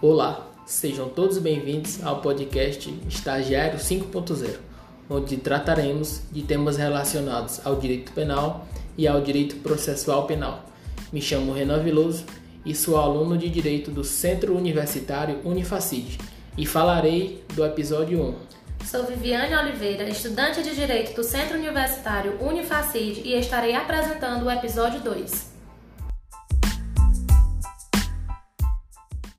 Olá, sejam todos bem-vindos ao podcast Estagiário 5.0, onde trataremos de temas relacionados ao direito penal e ao direito processual penal. Me chamo Renan Viloso e sou aluno de Direito do Centro Universitário Unifacid e falarei do episódio 1. Sou Viviane Oliveira, estudante de Direito do Centro Universitário Unifacid e estarei apresentando o episódio 2.